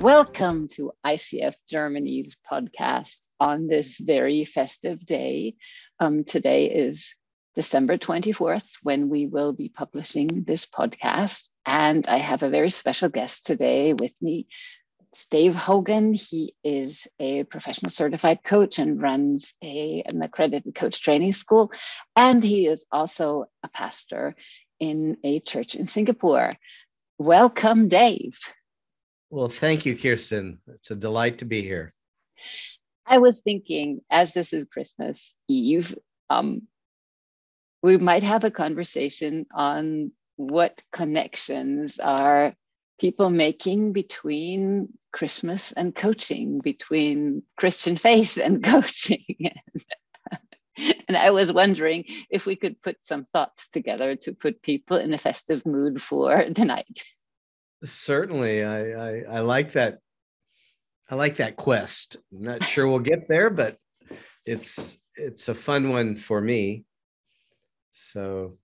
Welcome to ICF Germany's podcast on this very festive day. Um, today is December 24th when we will be publishing this podcast. And I have a very special guest today with me, Dave Hogan. He is a professional certified coach and runs a, an accredited coach training school. And he is also a pastor in a church in Singapore. Welcome, Dave. Well, thank you, Kirsten. It's a delight to be here. I was thinking, as this is Christmas Eve, um, we might have a conversation on what connections are people making between Christmas and coaching, between Christian faith and coaching. and I was wondering if we could put some thoughts together to put people in a festive mood for tonight. Certainly, I, I, I like that. I like that quest. I'm not sure we'll get there, but it's it's a fun one for me. So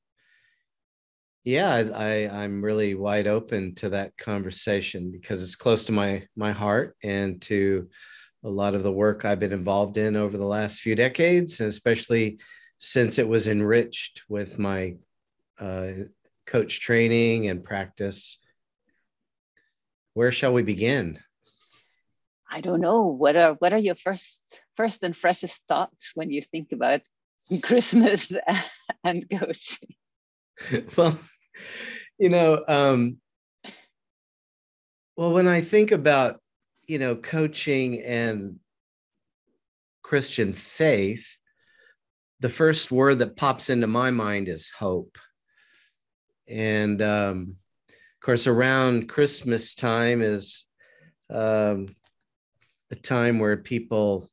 yeah I, i'm really wide open to that conversation because it's close to my my heart and to a lot of the work i've been involved in over the last few decades and especially since it was enriched with my uh, coach training and practice where shall we begin? I don't know. What are what are your first first and freshest thoughts when you think about christmas and coaching well you know, um, well, when I think about, you know, coaching and Christian faith, the first word that pops into my mind is hope. And um, course, around Christmas time is um, a time where people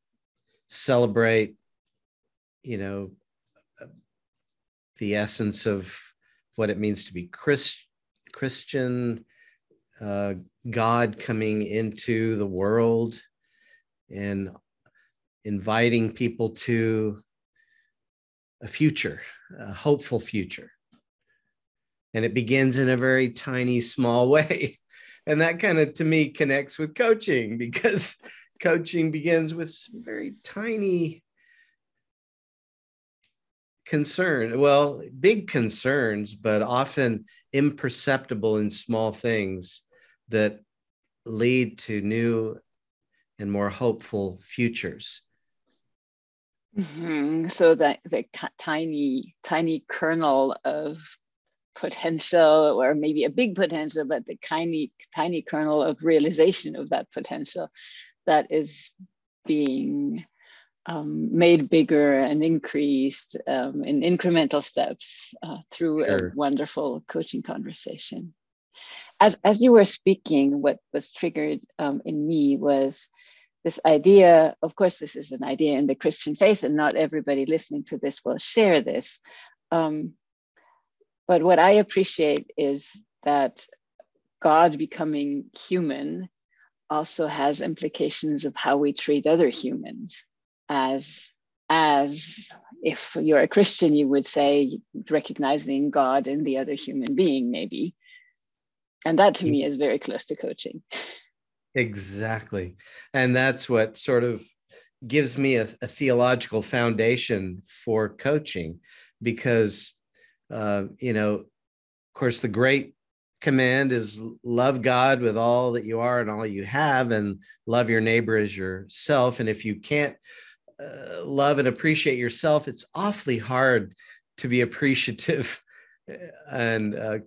celebrate, you know, the essence of what it means to be Christ, Christian, uh, God coming into the world and inviting people to a future, a hopeful future. And it begins in a very tiny, small way. And that kind of, to me, connects with coaching because coaching begins with very tiny concern well big concerns but often imperceptible in small things that lead to new and more hopeful futures mm-hmm. so that the tiny tiny kernel of potential or maybe a big potential but the tiny tiny kernel of realization of that potential that is being um, made bigger and increased um, in incremental steps uh, through sure. a wonderful coaching conversation. As, as you were speaking, what was triggered um, in me was this idea. Of course, this is an idea in the Christian faith, and not everybody listening to this will share this. Um, but what I appreciate is that God becoming human also has implications of how we treat other humans as as if you're a Christian, you would say recognizing God in the other human being, maybe. And that to me is very close to coaching. Exactly. And that's what sort of gives me a, a theological foundation for coaching because, uh, you know, of course, the great command is love God with all that you are and all you have, and love your neighbor as yourself. And if you can't uh, love and appreciate yourself, it's awfully hard to be appreciative and uh,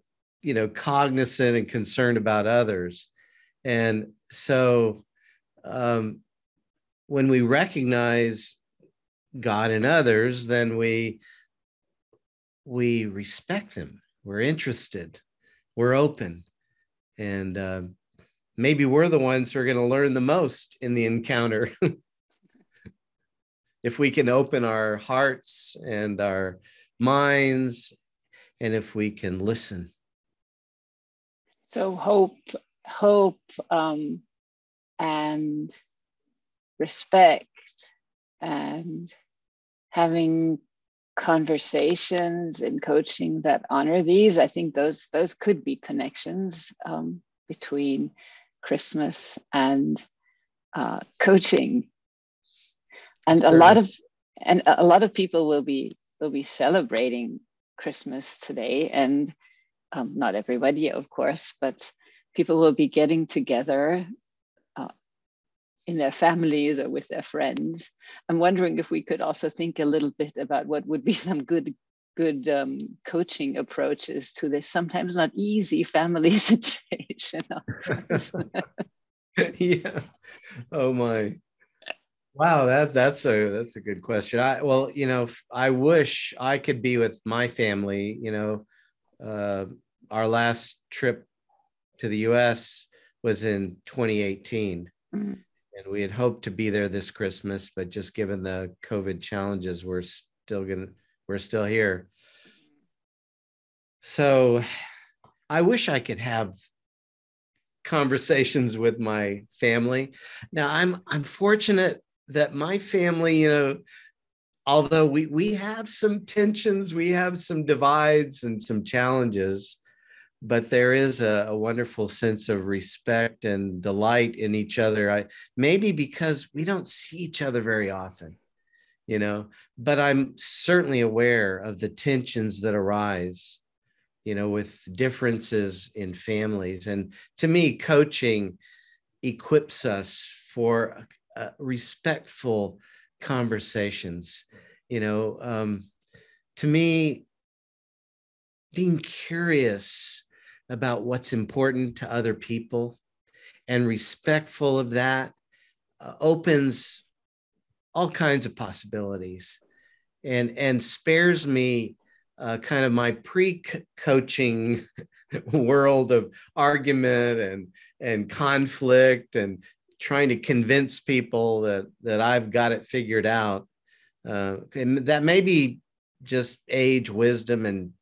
you know cognizant and concerned about others. And so, um, when we recognize God in others, then we we respect them. We're interested. We're open, and uh, maybe we're the ones who are going to learn the most in the encounter. if we can open our hearts and our minds and if we can listen so hope hope um, and respect and having conversations and coaching that honor these. I think those those could be connections um, between Christmas and uh, coaching. And a lot of and a lot of people will be will be celebrating Christmas today, and um, not everybody, of course, but people will be getting together in their families or with their friends. I'm wondering if we could also think a little bit about what would be some good good um, coaching approaches to this sometimes not easy family situation. yeah. Oh my. Wow, that that's a that's a good question. I well, you know, I wish I could be with my family. You know, uh, our last trip to the U.S. was in 2018, mm-hmm. And we had hoped to be there this Christmas, but just given the COVID challenges, we're still gonna we're still here. So, I wish I could have conversations with my family. Now, I'm I'm fortunate that my family, you know, although we we have some tensions, we have some divides and some challenges, but there is a, a, wonderful sense of respect and delight in each other. I maybe because we don't see each other very often, you know, but I'm certainly aware of the tensions that arise, you know, with differences in families. And to me, coaching equips us for uh, respectful conversations. You know, um, to me, being curious about what's important to other people and respectful of that uh, opens all kinds of possibilities and and spares me uh, kind of my pre-coaching world of argument and and conflict and trying to convince people that that I've got it figured out. Uh, and that may be just age, wisdom, and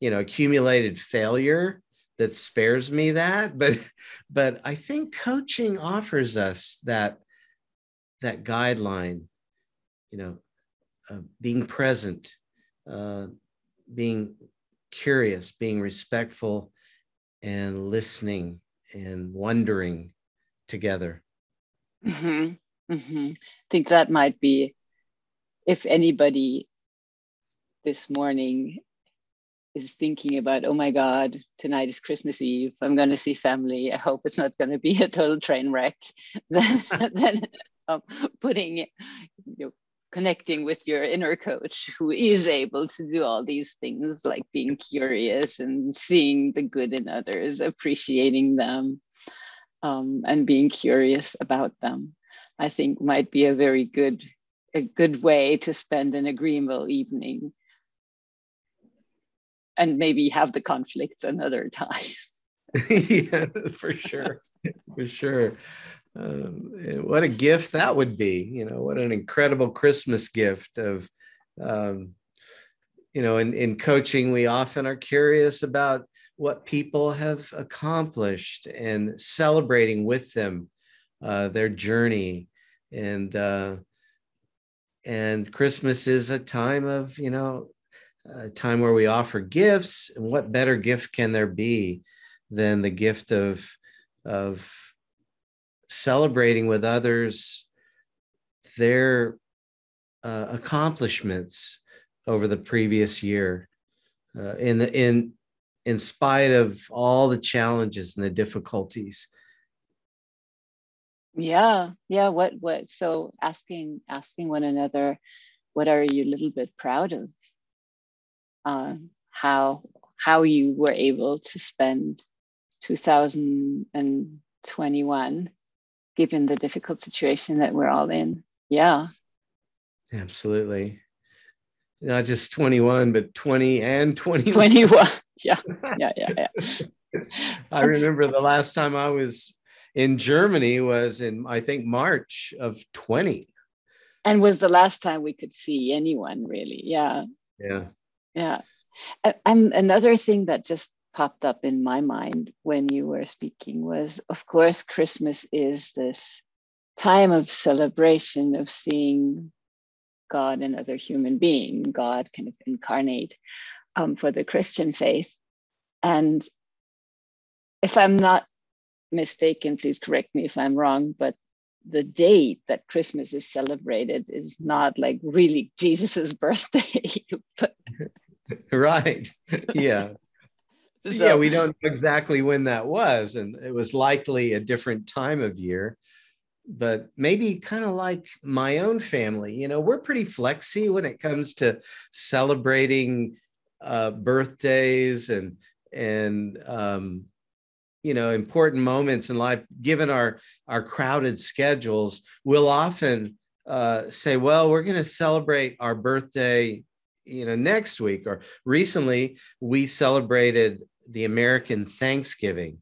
you know accumulated failure that spares me that. But but I think coaching offers us that that guideline. You know, uh, being present, uh, being curious, being respectful, and listening and wondering together. Mm-hmm. Mm-hmm. I think that might be, if anybody this morning is thinking about, oh my God, tonight is Christmas Eve. I'm going to see family. I hope it's not going to be a total train wreck. then, then um, putting, you know, connecting with your inner coach who is able to do all these things like being curious and seeing the good in others, appreciating them, um, and being curious about them, I think might be a very good a good way to spend an agreeable evening and maybe have the conflicts another time. yeah, for sure. for sure. Um, what a gift that would be. You know, what an incredible Christmas gift of, um, you know, in, in coaching, we often are curious about what people have accomplished and celebrating with them uh, their journey and uh, and christmas is a time of you know a time where we offer gifts and what better gift can there be than the gift of of celebrating with others their uh, accomplishments over the previous year uh, in the in in spite of all the challenges and the difficulties. Yeah yeah what what so asking asking one another what are you a little bit proud of uh, how how you were able to spend 2021 given the difficult situation that we're all in. Yeah. Absolutely. Not just 21 but 20 and 21 21 yeah. Yeah yeah yeah. I remember the last time i was in germany was in i think march of 20 and was the last time we could see anyone really. Yeah. Yeah yeah and another thing that just popped up in my mind when you were speaking was of course christmas is this time of celebration of seeing God and other human being, God kind of incarnate um, for the Christian faith. And if I'm not mistaken, please correct me if I'm wrong, but the date that Christmas is celebrated is not like really Jesus's birthday. right. Yeah. so, yeah, we don't know exactly when that was, and it was likely a different time of year. But maybe kind of like my own family, you know, we're pretty flexy when it comes to celebrating uh, birthdays and and um, you know important moments in life given our our crowded schedules we'll often uh, say well we're going to celebrate our birthday you know next week or recently we celebrated the american thanksgiving.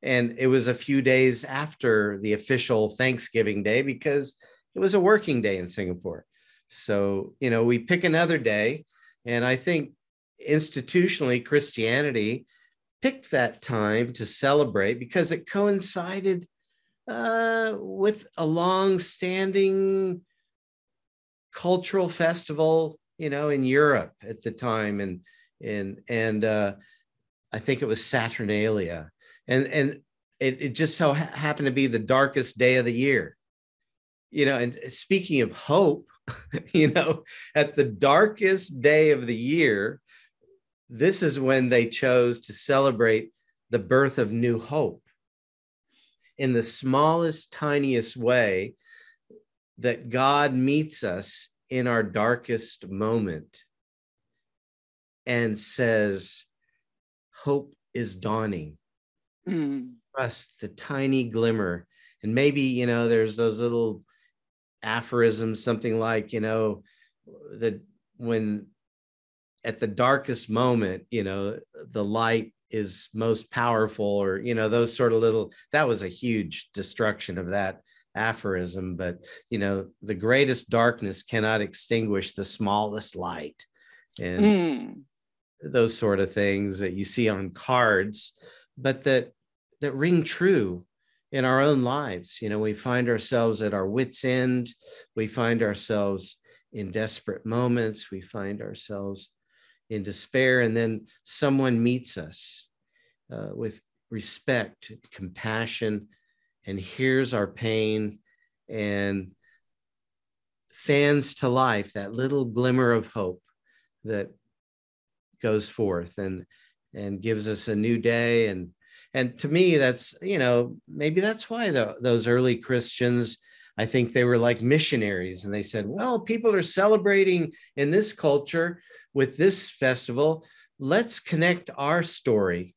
And it was a few days after the official thanksgiving day because it was a working day in singapore. So you know we pick another day. And i think institutionally christianity picked that time to celebrate because it coincided uh, with a long-standing cultural festival, you know, in Europe at the time, and and and uh, I think it was Saturnalia, and and it, it just so ha- happened to be the darkest day of the year, you know. And speaking of hope, you know, at the darkest day of the year, this is when they chose to celebrate the birth of new hope in the smallest, tiniest way that God meets us in our darkest moment and says, Hope is dawning. Mm. Trust the tiny glimmer. And maybe, you know, there's those little aphorisms, something like, you know, that when at the darkest moment, you know, the light is most powerful, or, you know, those sort of little, that was a huge destruction of that aphorism. But, you know, the greatest darkness cannot extinguish the smallest light. And mm. those sort of things that you see on cards, but that that ring true in our own lives. You know, we find ourselves at our wits' end, we find ourselves in desperate moments, we find ourselves in despair, and then someone meets us uh, with respect, compassion, and hears our pain and fans to life that little glimmer of hope that goes forth and and gives us a new day. And and to me that's you know maybe that's why the, those early christians i think they were like missionaries and they said well people are celebrating in this culture with this festival, let's connect our story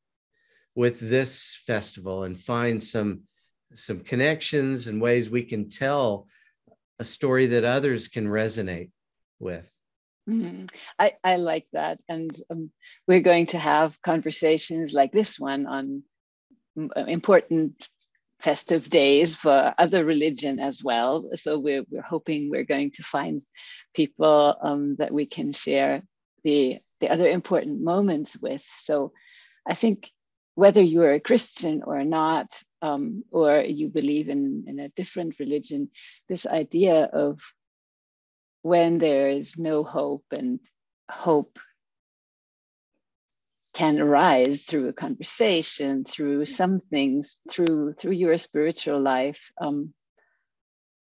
with this festival and find some some connections and ways we can tell a story that others can resonate with. Mm-hmm. I, I like that. And um, we're going to have conversations like this one on uh, important festive days for other religion as well. So we're, we're hoping we're going to find people um, that we can share the the other important moments with. So I think whether you're a Christian or not, um, or you believe in, in a different religion, this idea of when there is no hope and hope can arise through a conversation, through some things, through through your spiritual life. Um,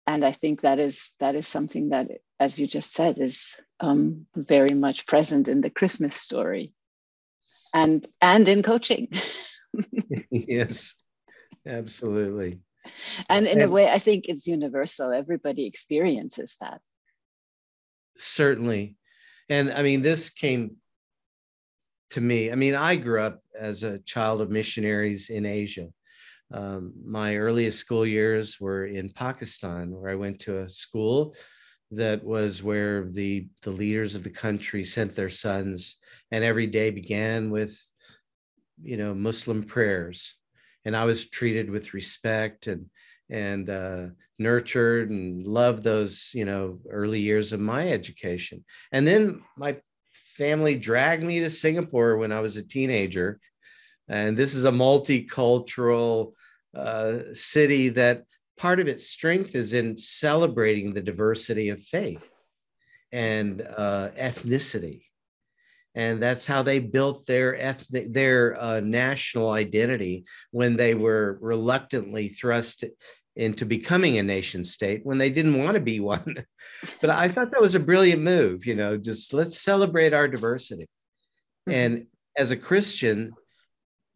and I think that is that is something that, as you just said, is um, very much present in the Christmas story and and in coaching. yes, absolutely. And in and, a way, I think it's universal. Everybody experiences that. Certainly. And I mean, this came to me. I mean, I grew up as a child of missionaries in Asia. Um, my earliest school years were in Pakistan, where I went to a school that was where the the leaders of the country sent their sons and every day began with you know muslim prayers and i was treated with respect and and uh, nurtured and loved those you know early years of my education and then my family dragged me to singapore when i was a teenager and this is a multicultural uh, city that part of its strength is in celebrating the diversity of faith and uh, ethnicity. And that's how they built their ethnic their uh, national identity when they were reluctantly thrust into becoming a nation state when they didn't want to be one but i thought that was a brilliant move you know just let's celebrate our diversity mm-hmm. and as a christian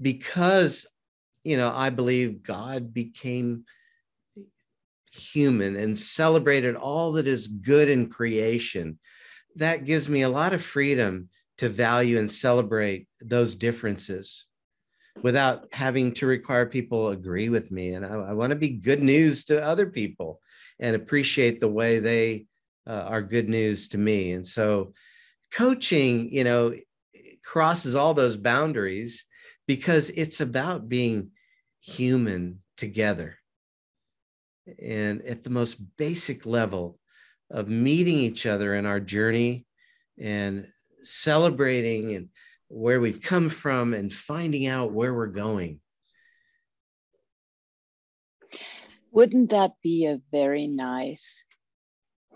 because you know i believe god became human and celebrated all that is good in creation that gives me a lot of freedom to value and celebrate those differences without having to require people agree with me. And I, I want to be good news to other people and appreciate the way they uh, are good news to me. And so coaching, you know, crosses all those boundaries because it's about being human together. And at the most basic level of meeting each other in our journey and celebrating and where we've come from and finding out where we're going. Wouldn't that be a very nice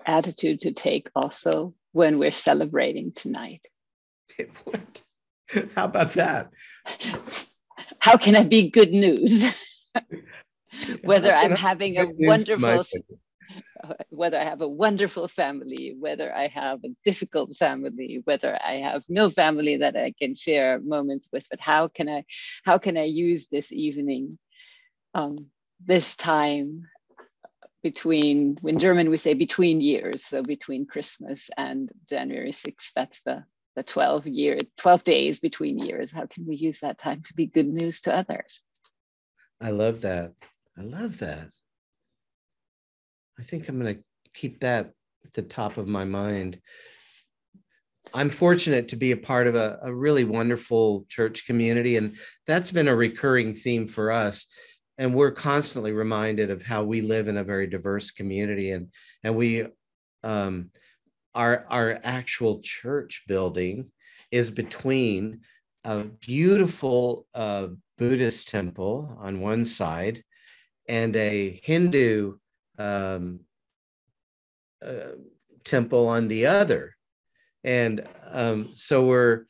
attitude to take also when we're celebrating tonight? It would. How about that? How can I be good news? Whether I'm having a wonderful whether I have a wonderful family, whether I have a difficult family, whether I have no family that I can share moments with, but how can I, how can I use this evening, um, this time between, in German we say between years, so between Christmas and January 6th, that's the, the 12 year, 12 days between years. How can we use that time to be good news to others? I love that. I love that. I think I'm going to keep that at the top of my mind. I'm fortunate to be a part of a, a, really wonderful church community, and that's been a recurring theme for us. And we're constantly reminded of how we live in a very diverse community, and and we, um, our our actual church building is between a beautiful uh, Buddhist temple on one side and a Hindu um, uh, temple on the other. And um, so we're,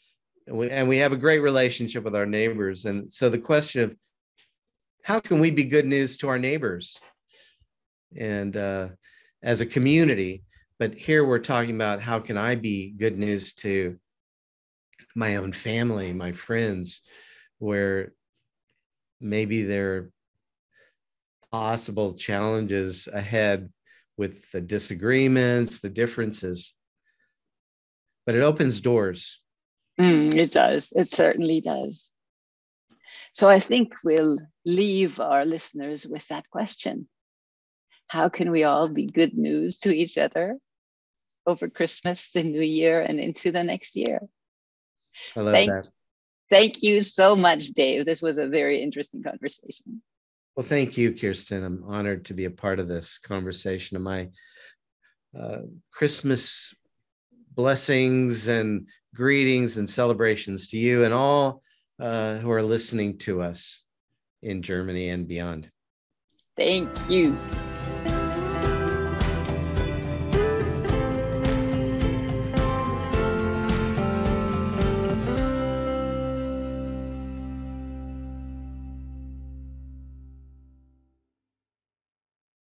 we, and we have a great relationship with our neighbors. And so the question of how can we be good news to our neighbors and uh, as a community? But here we're talking about how can I be good news to my own family, my friends, where maybe there possible challenges ahead with the disagreements, the differences. But it opens doors. Mm, it does. It certainly does. So I think we'll leave our listeners with that question How can we all be good news to each other over Christmas, the new year, and into the next year? I love thank, that. Thank you so much, Dave. This was a very interesting conversation. Well, thank you, Kirsten. I'm honored to be a part of this conversation. Of my uh, Christmas blessings and greetings and celebrations to you and all uh, who are listening to us in Germany and beyond. Thank you.